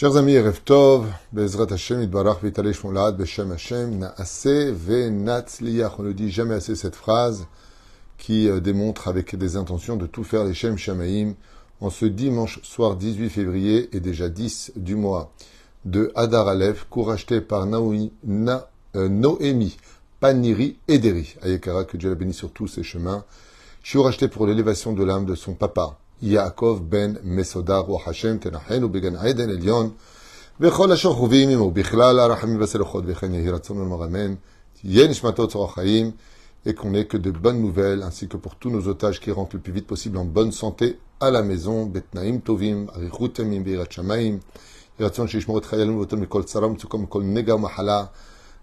Chers amis, Erev Tov, Bezrat Hashem, Idbarach, Vitale Shmolad, Beshem Hashem, Naase, Venatzliach. On ne dit jamais assez cette phrase qui euh, démontre avec des intentions de tout faire les Shem Shamaim en ce dimanche soir 18 février et déjà 10 du mois de Hadar Aleph, cours par Naomi, Na, euh, Paniri Ederi. Ayekara, que Dieu la bénisse sur tous ses chemins. Shiur acheté pour l'élévation de l'âme de son papa, יעקב בן מסודר רוח השם תנחנו בגן עדן עליון וכל אשר חווים עמו בכלל הרחמים והסלחות וכן יהי רצון ולמר אמן תהיה נשמתו צורך חיים et qu'on ait que de bonnes nouvelles ainsi que pour tous nos otages qui rentrent le plus vite possible en bonne santé à la maison בתנאים טובים, אריכות ימים ויראת שמיים יהי רצון שישמור את חיילינו ואותנו מכל צרה ומצוקה ומכל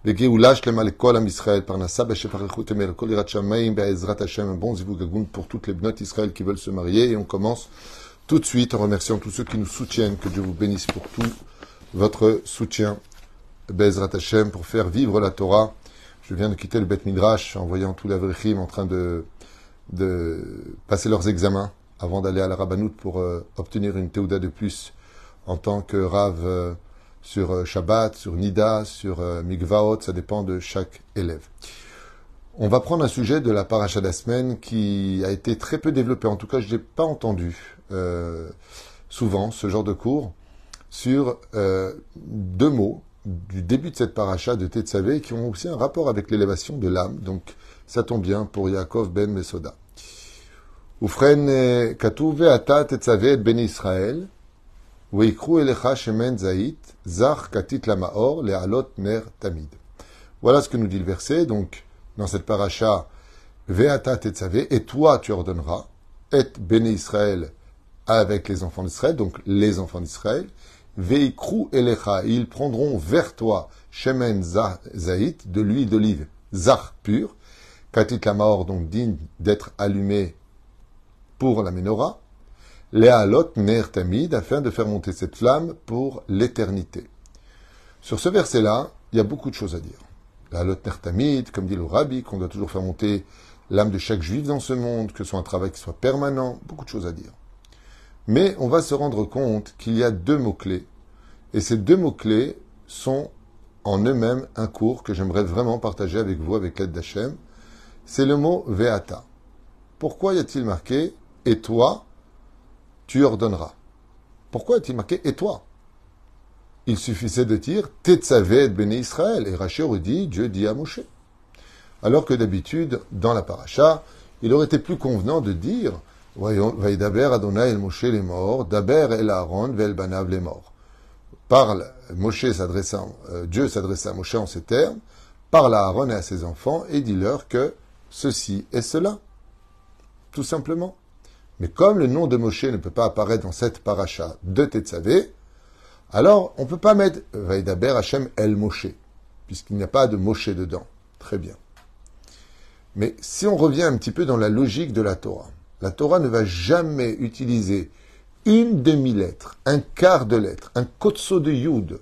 נגע ומחלה לגאולה שלמה לכל עם ישראל, פרנסה בשפע איכות ימי לכל יראת שמיים בעזרת השם, un bon zivug agoun pour toutes les bnotes Israël qui veulent se marier. Et on commence tout de suite en remerciant tous ceux qui nous soutiennent, que Dieu vous bénisse pour tout votre soutien, Bezrat Hashem, pour faire vivre la Torah. Je viens de quitter le Bet Midrash en voyant tous les Avrechim en train de, de passer leurs examens avant d'aller à la Rabbanout pour euh, obtenir une Théouda de plus en tant que Rav euh, sur euh, Shabbat, sur Nida, sur euh, Mikvaot, ça dépend de chaque élève. On va prendre un sujet de la paracha de qui a été très peu développé. En tout cas, je n'ai pas entendu euh, souvent ce genre de cours sur deux mots du début de cette paracha de Tetzavé qui ont aussi un rapport avec l'élévation de l'âme. Donc, ça tombe bien pour Yaakov ben Mesoda. Ufren euh, katuve ata Tetzavé ben Israël. Voilà ce que nous dit le verset, donc, dans cette paracha, Ve'ata tetzavé, et toi tu ordonneras, et béné Israël avec les enfants d'Israël, donc les enfants d'Israël, Veikru elecha, ils prendront vers toi, shemen zaït, de l'huile d'olive, zach pur, katit lamaor, donc digne d'être allumé pour la menorah, Léalot Ner Tamid, afin de faire monter cette flamme pour l'éternité. Sur ce verset-là, il y a beaucoup de choses à dire. Léalot Ner Tamid, comme dit le Rabbi, qu'on doit toujours faire monter l'âme de chaque juif dans ce monde, que ce soit un travail qui soit permanent, beaucoup de choses à dire. Mais on va se rendre compte qu'il y a deux mots-clés. Et ces deux mots-clés sont en eux-mêmes un cours que j'aimerais vraiment partager avec vous, avec l'aide d'Hachem. C'est le mot Veata. Pourquoi y a-t-il marqué Et toi, tu ordonneras. Pourquoi est-il marqué et toi? Il suffisait de dire Tetzavet béni Israël. Et Rachel aurait dit Dieu dit à Moshe. Alors que d'habitude, dans la paracha, il aurait été plus convenant de dire Vaïdaber Adonai el Moshe les morts, Daber el Aaron vel Banav les morts. Parle, Moshe s'adressant, euh, Dieu s'adressa à Moshe en ces termes, parle à Aaron et à ses enfants et dis-leur que ceci et cela. Tout simplement. Mais comme le nom de Moshe ne peut pas apparaître dans cette paracha de Tetzavé, alors on ne peut pas mettre Vaïdaber Hashem El Moshe, puisqu'il n'y a pas de Moshe dedans. Très bien. Mais si on revient un petit peu dans la logique de la Torah, la Torah ne va jamais utiliser une demi-lettre, un quart de lettre, un kotso de Yud,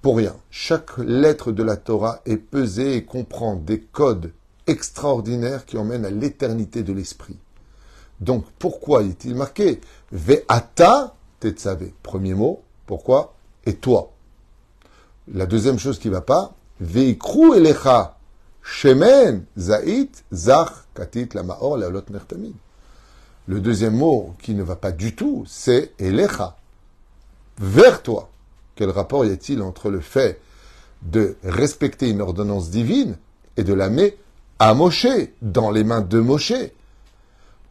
pour rien. Chaque lettre de la Torah est pesée et comprend des codes extraordinaires qui emmènent à l'éternité de l'esprit. Donc, pourquoi est-il marqué Ve'ata tetzavé Premier mot, pourquoi? Et toi? La deuxième chose qui ne va pas, Ve'ikru elecha shemen zait zach katit la maor laolot nertamid. Le deuxième mot qui ne va pas du tout, c'est elecha. Vers toi. Quel rapport y a-t-il entre le fait de respecter une ordonnance divine et de l'amener à Moshe, dans les mains de Moshe?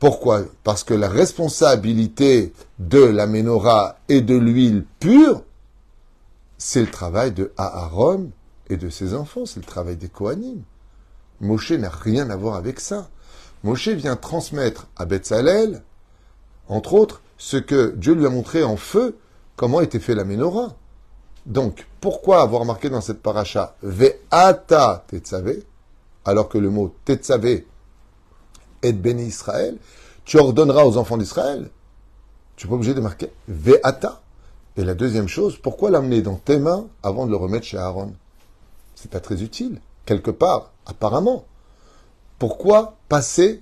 Pourquoi? Parce que la responsabilité de la menorah et de l'huile pure, c'est le travail de Aaron et de ses enfants, c'est le travail des Kohanim. Moshe n'a rien à voir avec ça. Moshe vient transmettre à Betzalel, entre autres, ce que Dieu lui a montré en feu, comment était fait la menorah. Donc, pourquoi avoir marqué dans cette paracha Ve'ata Tetzavé, alors que le mot Tetzavé et béni Israël, tu ordonneras aux enfants d'Israël. Tu n'es pas obligé de marquer Ve'ata. Et la deuxième chose, pourquoi l'amener dans tes mains avant de le remettre chez Aaron? C'est pas très utile, quelque part, apparemment. Pourquoi passer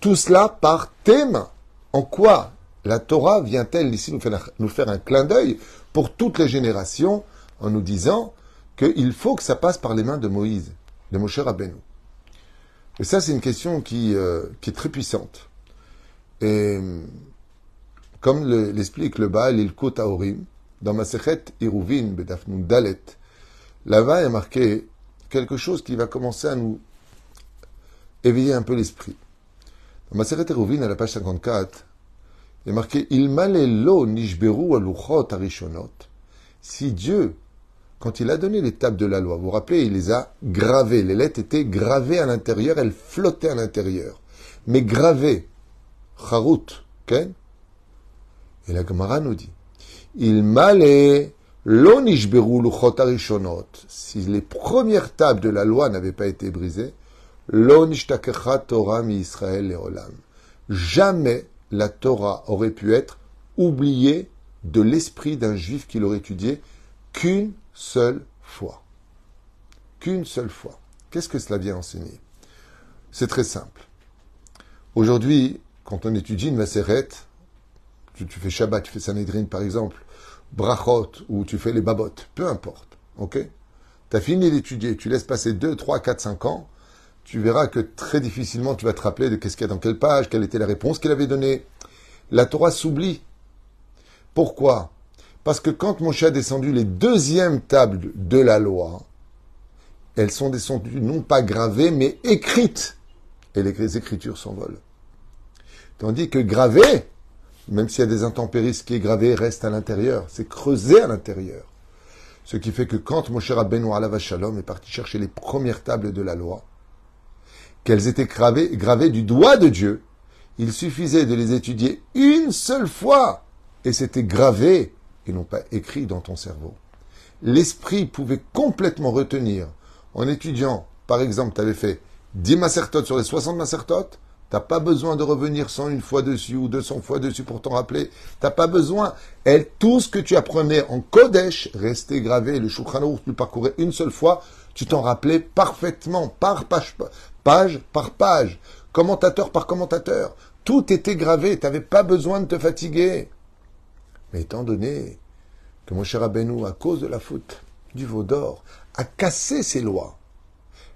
tout cela par tes mains? En quoi La Torah vient-elle ici nous faire, un clin d'œil pour toutes les générations en nous disant qu'il faut que ça passe par les mains de Moïse, de Moshe Rabbeinu? Et ça, c'est une question qui, euh, qui est très puissante. Et comme l'explique le, Baal Ilkot Aorim, dans ma Sechet Iruvin Bedafnun Dalet, là-bas est marqué quelque chose qui va commencer à nous éveiller un peu l'esprit. Dans ma Sechet Iruvin, à la page 54, il est marqué Il lo nishberu aluchot arishonot. Si Dieu, quand il a donné les tables de la loi, vous vous rappelez, il les a gravées. Les lettres étaient gravées à l'intérieur, elles flottaient à l'intérieur. Mais gravées, charut, ken, et la Gemara nous dit, il m'allait luchot arishonot. Si les premières tables de la loi n'avaient pas été brisées, Torah mi Israël leolam. Jamais la Torah aurait pu être oubliée de l'esprit d'un juif qui l'aurait étudié qu'une seule fois. Qu'une seule fois. Qu'est-ce que cela vient enseigner? C'est très simple. Aujourd'hui, quand on étudie une macérette, tu, tu, fais Shabbat, tu fais Sanhedrin par exemple, Brachot, ou tu fais les Babot, peu importe. Ok? Tu as fini d'étudier, tu laisses passer 2, 3, 4, 5 ans, tu verras que très difficilement tu vas te rappeler de qu'est-ce qu'il y a dans quelle page, quelle était la réponse qu'il avait donnée. La Torah s'oublie. Pourquoi? Parce que quand Moshe a descendu les deuxièmes tables de la loi, elles sont descendues non pas gravées, mais écrites. Et les écritures s'envolent. Tandis que gravées, même s'il y a des intempéries, ce qui est gravé reste à l'intérieur. C'est creusé à l'intérieur. Ce qui fait que quand Moshe Rabbeinu Alav Shalom est parti chercher les premières tables de la loi, qu'elles étaient gravées, gravées du doigt de Dieu, il suffisait de les étudier une seule fois et c'était gravé et non pas écrit dans ton cerveau. L'esprit pouvait complètement retenir en étudiant, par exemple, tu avais fait 10 macertotes sur les 60 macertotes, T'as pas besoin de revenir 101 fois dessus ou 200 fois dessus pour t'en rappeler. T'as pas besoin. Et tout ce que tu apprenais en Kodesh restait gravé. Le Shulchan tu le parcourais une seule fois, tu t'en rappelais parfaitement, par page, page par page, commentateur par commentateur. Tout était gravé. T'avais pas besoin de te fatiguer. Mais étant donné que mon cher Abenou, à cause de la faute du veau d'or, a cassé ses lois,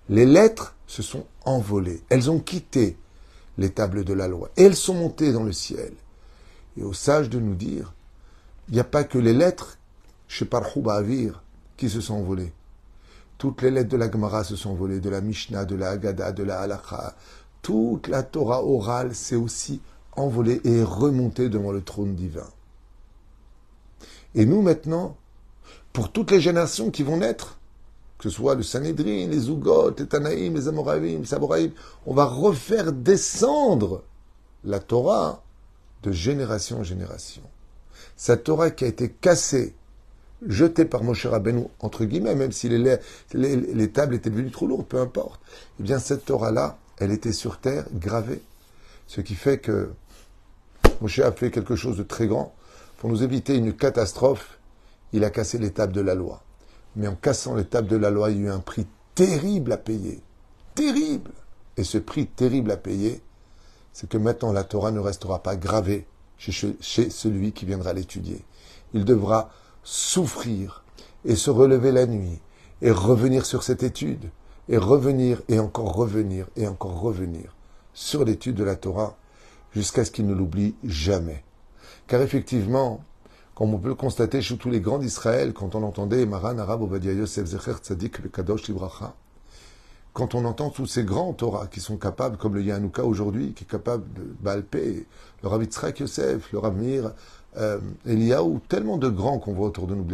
les lettres se sont envolées. Elles ont quitté les tables de la loi. Et elles sont montées dans le ciel. Et aux sages de nous dire, il n'y a pas que les lettres chez Avir qui se sont envolées. Toutes les lettres de la Gemara se sont envolées, de la Mishnah, de la Haggadah, de la Halakha. Toute la Torah orale s'est aussi envolée et remontée devant le trône divin. Et nous maintenant, pour toutes les générations qui vont naître, que ce soit le Sanhedrin, les Zougot, les Tanaïm, les Amoravim, les Saboraïm, on va refaire descendre la Torah de génération en génération. Cette Torah qui a été cassée, jetée par Moshe Rabbeinu, entre guillemets, même si les, les, tables étaient devenues trop lourdes, peu importe, eh bien cette Torah-là, elle était sur terre, gravée. Ce qui fait que Moshe a fait quelque chose de très grand. Pour nous éviter une catastrophe, il a cassé tables de la loi. Mais en cassant tables de la loi, il y a eu un prix terrible à payer. Terrible. Et ce prix terrible à payer, c'est que maintenant la Torah ne restera pas gravée chez, chez celui qui viendra l'étudier. Il devra souffrir et se relever la nuit et revenir sur cette étude et revenir et encore revenir et encore revenir sur l'étude de la Torah jusqu'à ce qu'il ne l'oublie jamais. Car effectivement, comme on peut le constater chez tous les grands d'Israël, quand on entendait Maran Arab Obadiah Yosef Zecher Tzadik Kadosh Libracha, quand on entend tous ces grands Torah qui sont capables, comme le Yanouka aujourd'hui, qui est capable de Balpé, le Rav Yosef, le Rav Mir, euh, Eliaou, tellement de grands qu'on voit autour de nous,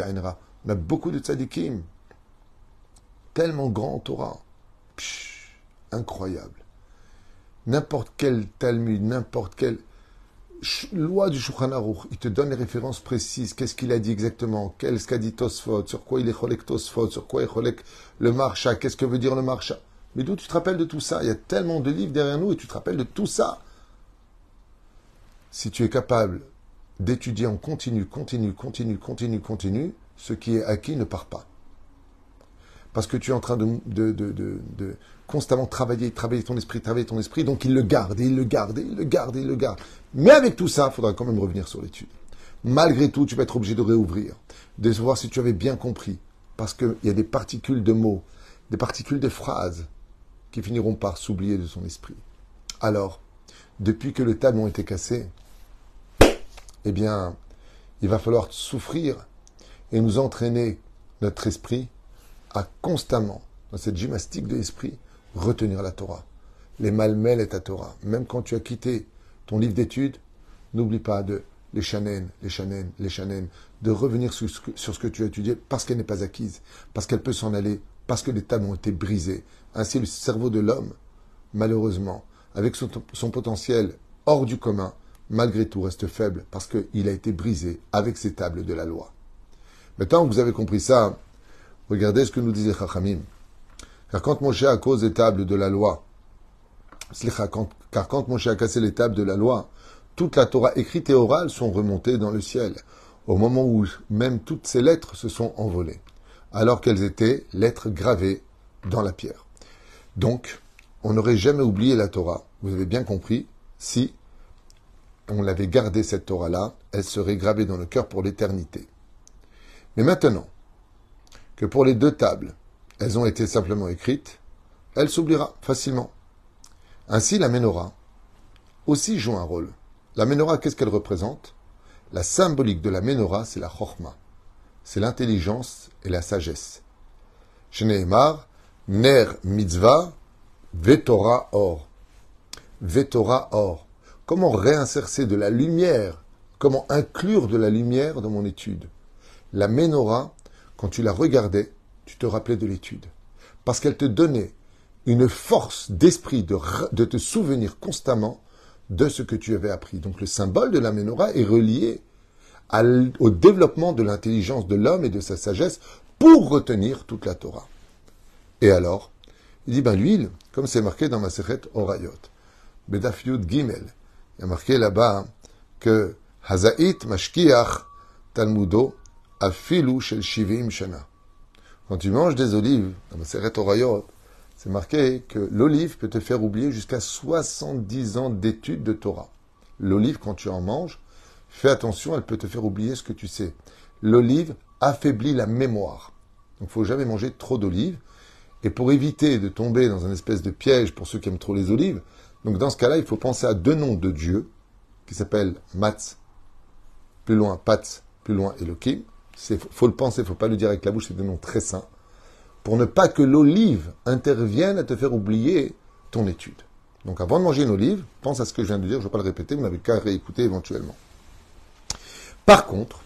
On a beaucoup de tzadikim. Tellement grands Torah. incroyable. N'importe quel Talmud, n'importe quel loi du Shulchan il te donne les références précises, qu'est-ce qu'il a dit exactement, qu'est-ce qu'a dit Tosfot, sur quoi il est cholek Tosfot, sur quoi il est cholek le marcha, qu'est-ce que veut dire le marcha. Mais d'où tu te rappelles de tout ça? Il y a tellement de livres derrière nous et tu te rappelles de tout ça. Si tu es capable d'étudier en continu, continu, continu, continu, continu, ce qui est acquis ne part pas. Parce que tu es en train de, constamment travailler, travailler ton esprit, travailler ton esprit, donc il le garde, il le garde, il le garde, il le garde. Mais avec tout ça, il faudra quand même revenir sur l'étude. Malgré tout, tu vas être obligé de réouvrir, de voir si tu avais bien compris, parce qu'il y a des particules de mots, des particules de phrases qui finiront par s'oublier de son esprit. Alors, depuis que le table ont été cassé, eh bien, il va falloir souffrir et nous entraîner notre esprit à constamment, dans cette gymnastique de l'esprit, retenir la Torah. Les malmels est ta Torah. Même quand tu as quitté ton livre d'études, n'oublie pas de les chanènes, les chanènes, les chanènes, de revenir sur ce, que, tu as étudié parce qu'elle n'est pas acquise, parce qu'elle peut s'en aller, parce que les tables ont été brisées. Ainsi, le cerveau de l'homme, malheureusement, avec son, son, potentiel hors du commun, malgré tout reste faible parce qu'il a été brisé avec ces tables de la loi. Maintenant que vous avez compris ça, regardez ce que nous disait Chachamim. Car quand Moshe a cause des tables de la loi, car quand Moshe a cassé les tables de la loi, toute la Torah écrite et orale sont remontées dans le ciel, au moment où même toutes ces lettres se sont envolées, alors qu'elles étaient lettres gravées dans la pierre. Donc, on n'aurait jamais oublié la Torah, vous avez bien compris, si on l'avait gardée cette Torah-là, elle serait gravée dans le cœur pour l'éternité. Mais maintenant que pour les deux tables, elles ont été simplement écrites, elle s'oubliera facilement. Ainsi, la menorah aussi joue un rôle. La menorah, qu'est-ce qu'elle représente? La symbolique de la menorah, c'est la chorma. C'est l'intelligence et la sagesse. Shneemar, ner mitzvah, vetora or. Vetora or. Comment réinsérer de la lumière Comment inclure de la lumière dans mon étude? La menorah, quand tu la regardais, tu te rappelais de l'étude. Parce qu'elle te donnait une force d'esprit de, te souvenir constamment de ce que tu avais appris. Donc le symbole de la menorah est relié au développement de l'intelligence de l'homme et de sa sagesse pour retenir toute la Torah. Et alors, il dit, ben l'huile, comme c'est marqué dans ma séchette Orayot, Bedaf Gimel, il a marqué là-bas que Hazait Mashkiach Talmudo Afilu Shel Shivim Shana. Quand tu manges des olives, dans c'est marqué que l'olive peut te faire oublier jusqu'à 70 ans d'études de Torah. L'olive, quand tu en manges, fais attention, elle peut te faire oublier ce que tu sais. L'olive affaiblit la mémoire. Donc, il faut jamais manger trop d'olives. Et pour éviter de tomber dans un espèce de piège pour ceux qui aiment trop les olives, donc dans ce cas-là, il faut penser à deux noms de Dieu, qui s'appellent Matz, plus loin Patz, plus loin Elohim. Il faut le penser, il faut pas le dire avec la bouche, c'est des noms très saints pour ne pas que l'olive intervienne à te faire oublier ton étude. Donc avant de manger une olive, pense à ce que je viens de dire, je ne vais pas le répéter, vous n'avez qu'à réécouter éventuellement. Par contre,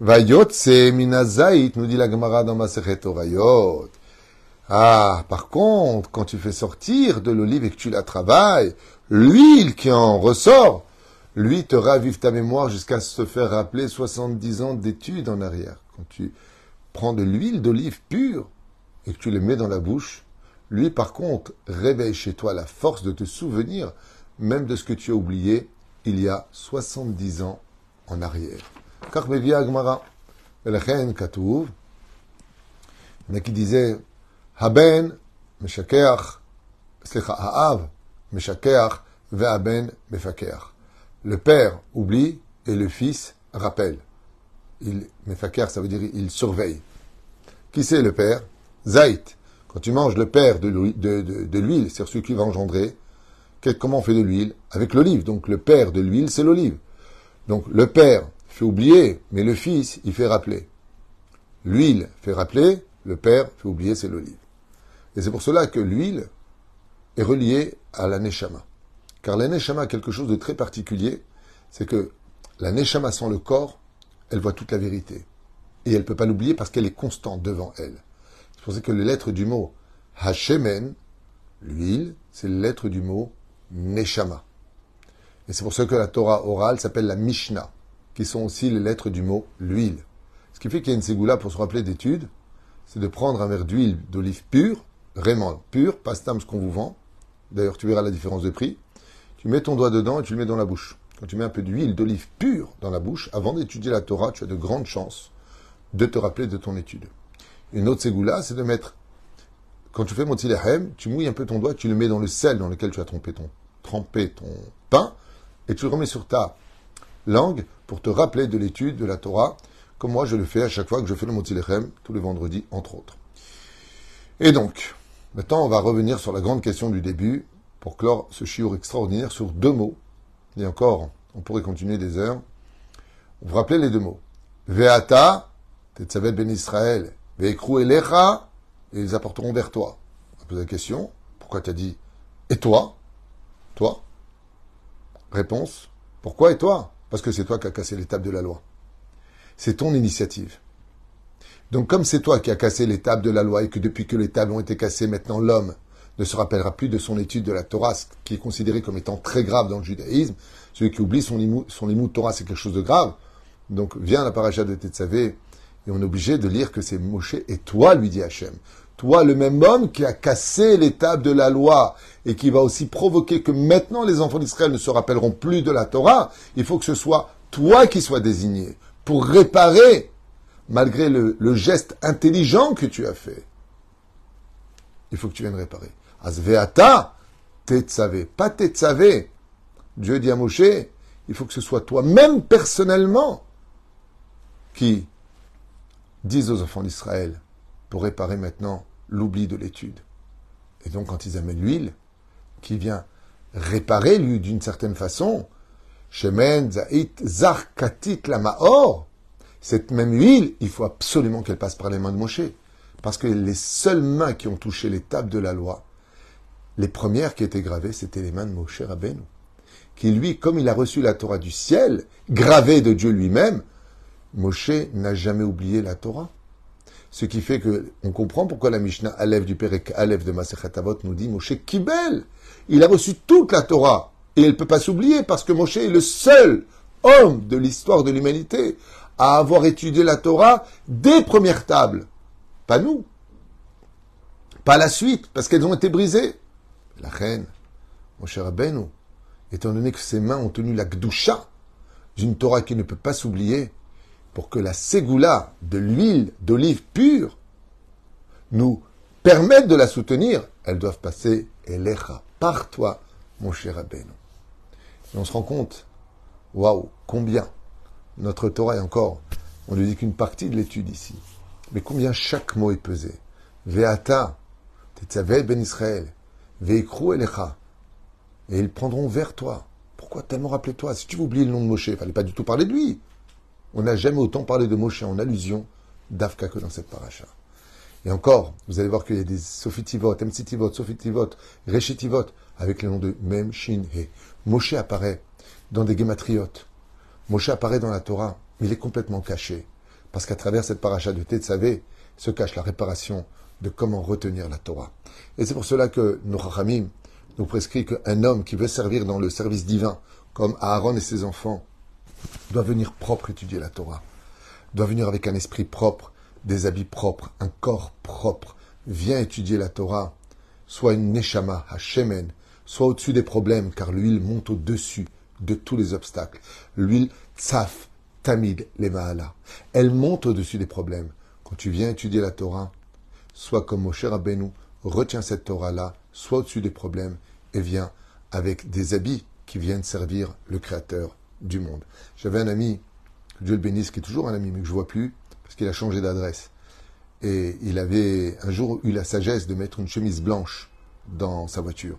Vayot c'est minazait, nous dit la Gemara dans Masechet Vayot. Ah, par contre, quand tu fais sortir de l'olive et que tu la travailles, l'huile qui en ressort, lui te ravive ta mémoire jusqu'à se faire rappeler 70 ans d'études en arrière. Quand tu prends de l'huile d'olive pure, et que tu les mets dans la bouche, lui par contre réveille chez toi la force de te souvenir même de ce que tu as oublié il y a 70 ans en arrière. Car Agmara, Katouv, il y en a qui disaient Haben, Meshakeach, Slecha Ha'av, Meshakeach, Ve'aben, Mefakeach. Le père oublie et le fils rappelle. Il, Mefakeach, ça veut dire il surveille. Qui c'est le père? Zait, quand tu manges le père de l'huile, de, c'est celui qui va engendrer, comment on fait de l'huile? Avec l'olive. Donc le père de l'huile, c'est l'olive. Donc le père fait oublier, mais le fils, il fait rappeler. L'huile fait rappeler, le père fait oublier, c'est l'olive. Et c'est pour cela que l'huile est reliée à la neshama. Car la neshama a quelque chose de très particulier, c'est que la neshama sans le corps, elle voit toute la vérité. Et elle ne peut pas l'oublier parce qu'elle est constante devant elle. C'est pour ça que les lettres du mot Hashemen, l'huile, c'est les lettres du mot Neshama. Et c'est pour ça que la Torah orale s'appelle la Mishnah, qui sont aussi les lettres du mot l'huile. Ce qui fait qu'il y a une ségoula pour se rappeler d'études, c'est de prendre un verre d'huile d'olive pure, vraiment pure, pas ce qu'on vous vend. D'ailleurs, tu verras la différence de prix. Tu mets ton doigt dedans et tu le mets dans la bouche. Quand tu mets un peu d'huile d'olive pure dans la bouche, avant d'étudier la Torah, tu as de grandes chances de te rappeler de ton étude. Une autre ségoula, c'est de mettre quand tu fais Motilehem, tu mouilles un peu ton doigt, tu le mets dans le sel dans lequel tu as trempé ton, pain, et tu le remets sur ta langue pour te rappeler de l'étude de la Torah, comme moi je le fais à chaque fois que je fais le Motilechem, tous les vendredis, entre autres. Et donc, maintenant on va revenir sur la grande question du début, pour clore ce chiour extraordinaire sur deux mots. Et encore, on pourrait continuer des heures. Vous rappelez les deux mots. Veata, Tetzavet ben Israël, Veekru elecha, et ils apporteront vers toi. On pose la question, pourquoi tu as dit et toi? Toi? Réponse, pourquoi et toi? Parce que c'est toi qui as cassé l'étape de la loi. C'est ton initiative. Donc comme c'est toi qui as cassé l'étape de la loi et que depuis que les tables ont été cassées, maintenant l'homme ne se rappellera plus de son étude de la Torah, qui est considéré comme étant très grave dans le judaïsme. Celui qui oublie son limou, son de Torah, c'est quelque chose de grave. Donc vient la paracha de Tetzavé, et on est obligé de lire que c'est Moshe et toi, lui dit Hachem. Toi, le même homme qui a cassé l'étape de la loi et qui va aussi provoquer que maintenant les enfants d'Israël ne se rappelleront plus de la Torah, il faut que ce soit toi qui sois désigné pour réparer, malgré le geste intelligent que tu as fait. Il faut que tu viennes réparer. Asveata, tetzavé. Pas tetzavé. Dieu dit à Moshe, il faut que ce soit toi-même personnellement qui dise aux enfants d'Israël pour réparer maintenant l'oubli de l'étude. Et donc quand ils amènent l'huile, qui vient réparer lui d'une certaine façon, Shemen, Zait, Zarkatit, la Maor, cette même huile, il faut absolument qu'elle passe par les mains de Moshe. Parce que les seules mains qui ont touché les tables de la loi, les premières qui étaient gravées, c'était les mains de Moshe Rabbeinu, qui lui, comme il a reçu la Torah du ciel, gravée de Dieu lui-même, Moshe n'a jamais oublié la Torah. Ce qui fait que on comprend pourquoi la Mishnah Aleph du Perek Aleph de Masechet nous dit Moshe Kibel. Il a reçu toute la Torah. Et elle ne peut pas s'oublier parce que Moshe est le seul homme de l'histoire de l'humanité à avoir étudié la Torah des premières tables. Pas nous. Pas la suite, parce qu'elles ont été brisées la reine, mon cher Rabbeinu, étant donné que ses mains ont tenu la Gdusha d'une Torah qui ne peut pas s'oublier, pour que la ségoula de l'huile d'olive pure nous permette de la soutenir, elles doivent passer Elecha, par toi, mon cher Rabbeinu. Et on se rend compte, waouh, combien notre Torah est encore, on ne dit qu'une partie de l'étude ici, mais combien chaque mot est pesé. Veata, Tetzavet ben Israël, Veikru Elecha. Et ils prendront vers toi. Pourquoi tellement rappeler toi Si tu veux oublier le nom de Moshe, il fallait pas du tout parler de lui. On n'a jamais autant parlé de Moshe en allusion d'Afka que dans cette paracha. Et encore, vous allez voir qu'il y a des Sofitivot, Emsitivot, Sofitivot, Reshitivot, avec le nom de Mem, Shin, He. Moshe apparaît dans des Gematriot. Moshe apparaît dans la Torah, mais il est complètement caché. Parce qu'à travers cette paracha de Tetzavé se cache la réparation de comment retenir la Torah. Et c'est pour cela que nos Rachamim nous prescrit qu'un homme qui veut servir dans le service divin, comme Aaron et ses enfants, doit venir propre étudier la Torah, doit venir avec un esprit propre, des habits propres, un corps propre, vient étudier la Torah, soit une neshama, shemen, soit au-dessus des problèmes, car l'huile monte au-dessus de tous les obstacles. L'huile tsaf, tamid, les mahala. Elle monte au-dessus des problèmes. Quand tu viens étudier la Torah, soit comme Moshe Rabbeinu, retiens cette Torah-là, soit au-dessus des problèmes, et viens avec des habits qui viennent servir le Créateur du monde. J'avais un ami, Dieu le bénisse, qui est toujours un ami, mais que je vois plus, parce qu'il a changé d'adresse. Et il avait un jour eu la sagesse de mettre une chemise blanche dans sa voiture.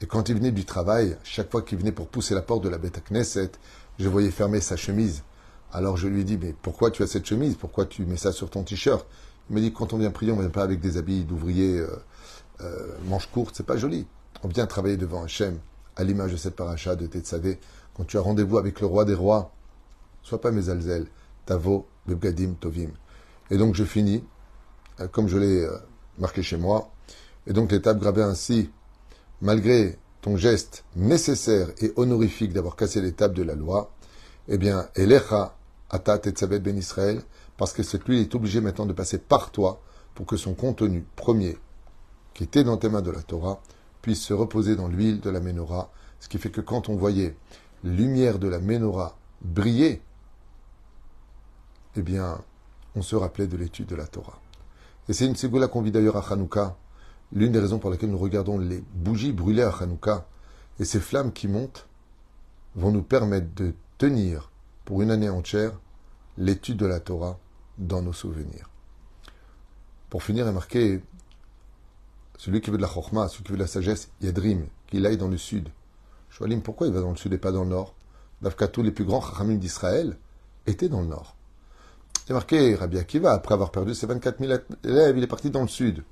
Et quand il venait du travail, chaque fois qu'il venait pour pousser la porte de la bête à Knesset, je voyais fermer sa chemise. Alors je lui dit, mais pourquoi tu as cette chemise? Pourquoi tu mets ça sur ton t-shirt? Il m'a dit, quand on vient prier, on ne vient pas avec des habits d'ouvrier euh, euh, manches courtes, c'est pas joli. On vient travailler devant Hachem, à l'image de cette paracha de Tetzavé. Quand tu as rendez-vous avec le roi des rois, sois pas mes alzel, tavo, bebgadim, tovim. Et donc je finis, euh, comme je l'ai marqué chez moi. Et donc l'étape gravée ainsi, malgré ton geste nécessaire et honorifique d'avoir cassé l'étape de la loi, eh bien, Elecha, Atat et ben Israël, parce que cette huile est obligée maintenant de passer par toi pour que son contenu premier, qui était dans tes mains de la Torah, puisse se reposer dans l'huile de la menorah, ce qui fait que quand on voyait la lumière de la menorah briller, eh bien, on se rappelait de l'étude de la Torah. Et c'est une ségoula qu'on vit d'ailleurs à Hanouka, l'une des raisons pour lesquelles nous regardons les bougies brûlées à Hanouka. Et ces flammes qui montent vont nous permettre de tenir pour une année entière l'étude de la Torah dans nos souvenirs. Pour finir, remarquez, celui qui veut de la chorma, celui qui veut de la sagesse, Yadrim, qu'il aille dans le sud. Shoalim, pourquoi il va dans le sud et pas dans le nord? Tous les plus grands chachamim d'Israël, étaient dans le nord. C'est marqué, Rabbi Akiva, après avoir perdu ses 24 000 élèves, il est parti dans le sud.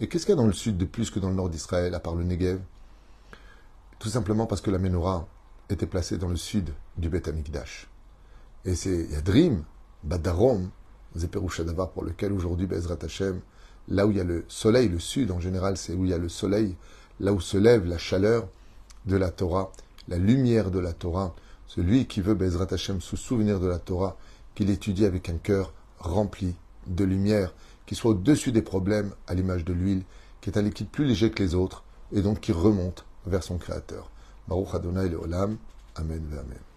Et qu'est-ce qu'il y a dans le sud de plus que dans le nord d'Israël, à part le Negev? Tout simplement parce que la menorah était placée dans le sud du Beth Amikdash. Et c'est Yadrim, Badarom, Zeperushadavar, pour lequel aujourd'hui, Bezrat Hashem, là où il y a le soleil, le sud en général, c'est où il y a le soleil, là où se lève la chaleur de la Torah, la lumière de la Torah, celui qui veut Bezrat Hashem se souvenir de la Torah, qu'il étudie avec un cœur rempli de lumière, qui soit au-dessus des problèmes, à l'image de l'huile, qui est un liquide plus léger que les autres, et donc qui remonte vers son Créateur. Baruch Adonai Leolam. Amen. Amen.